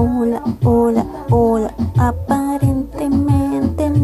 Hola, hola, hola, up.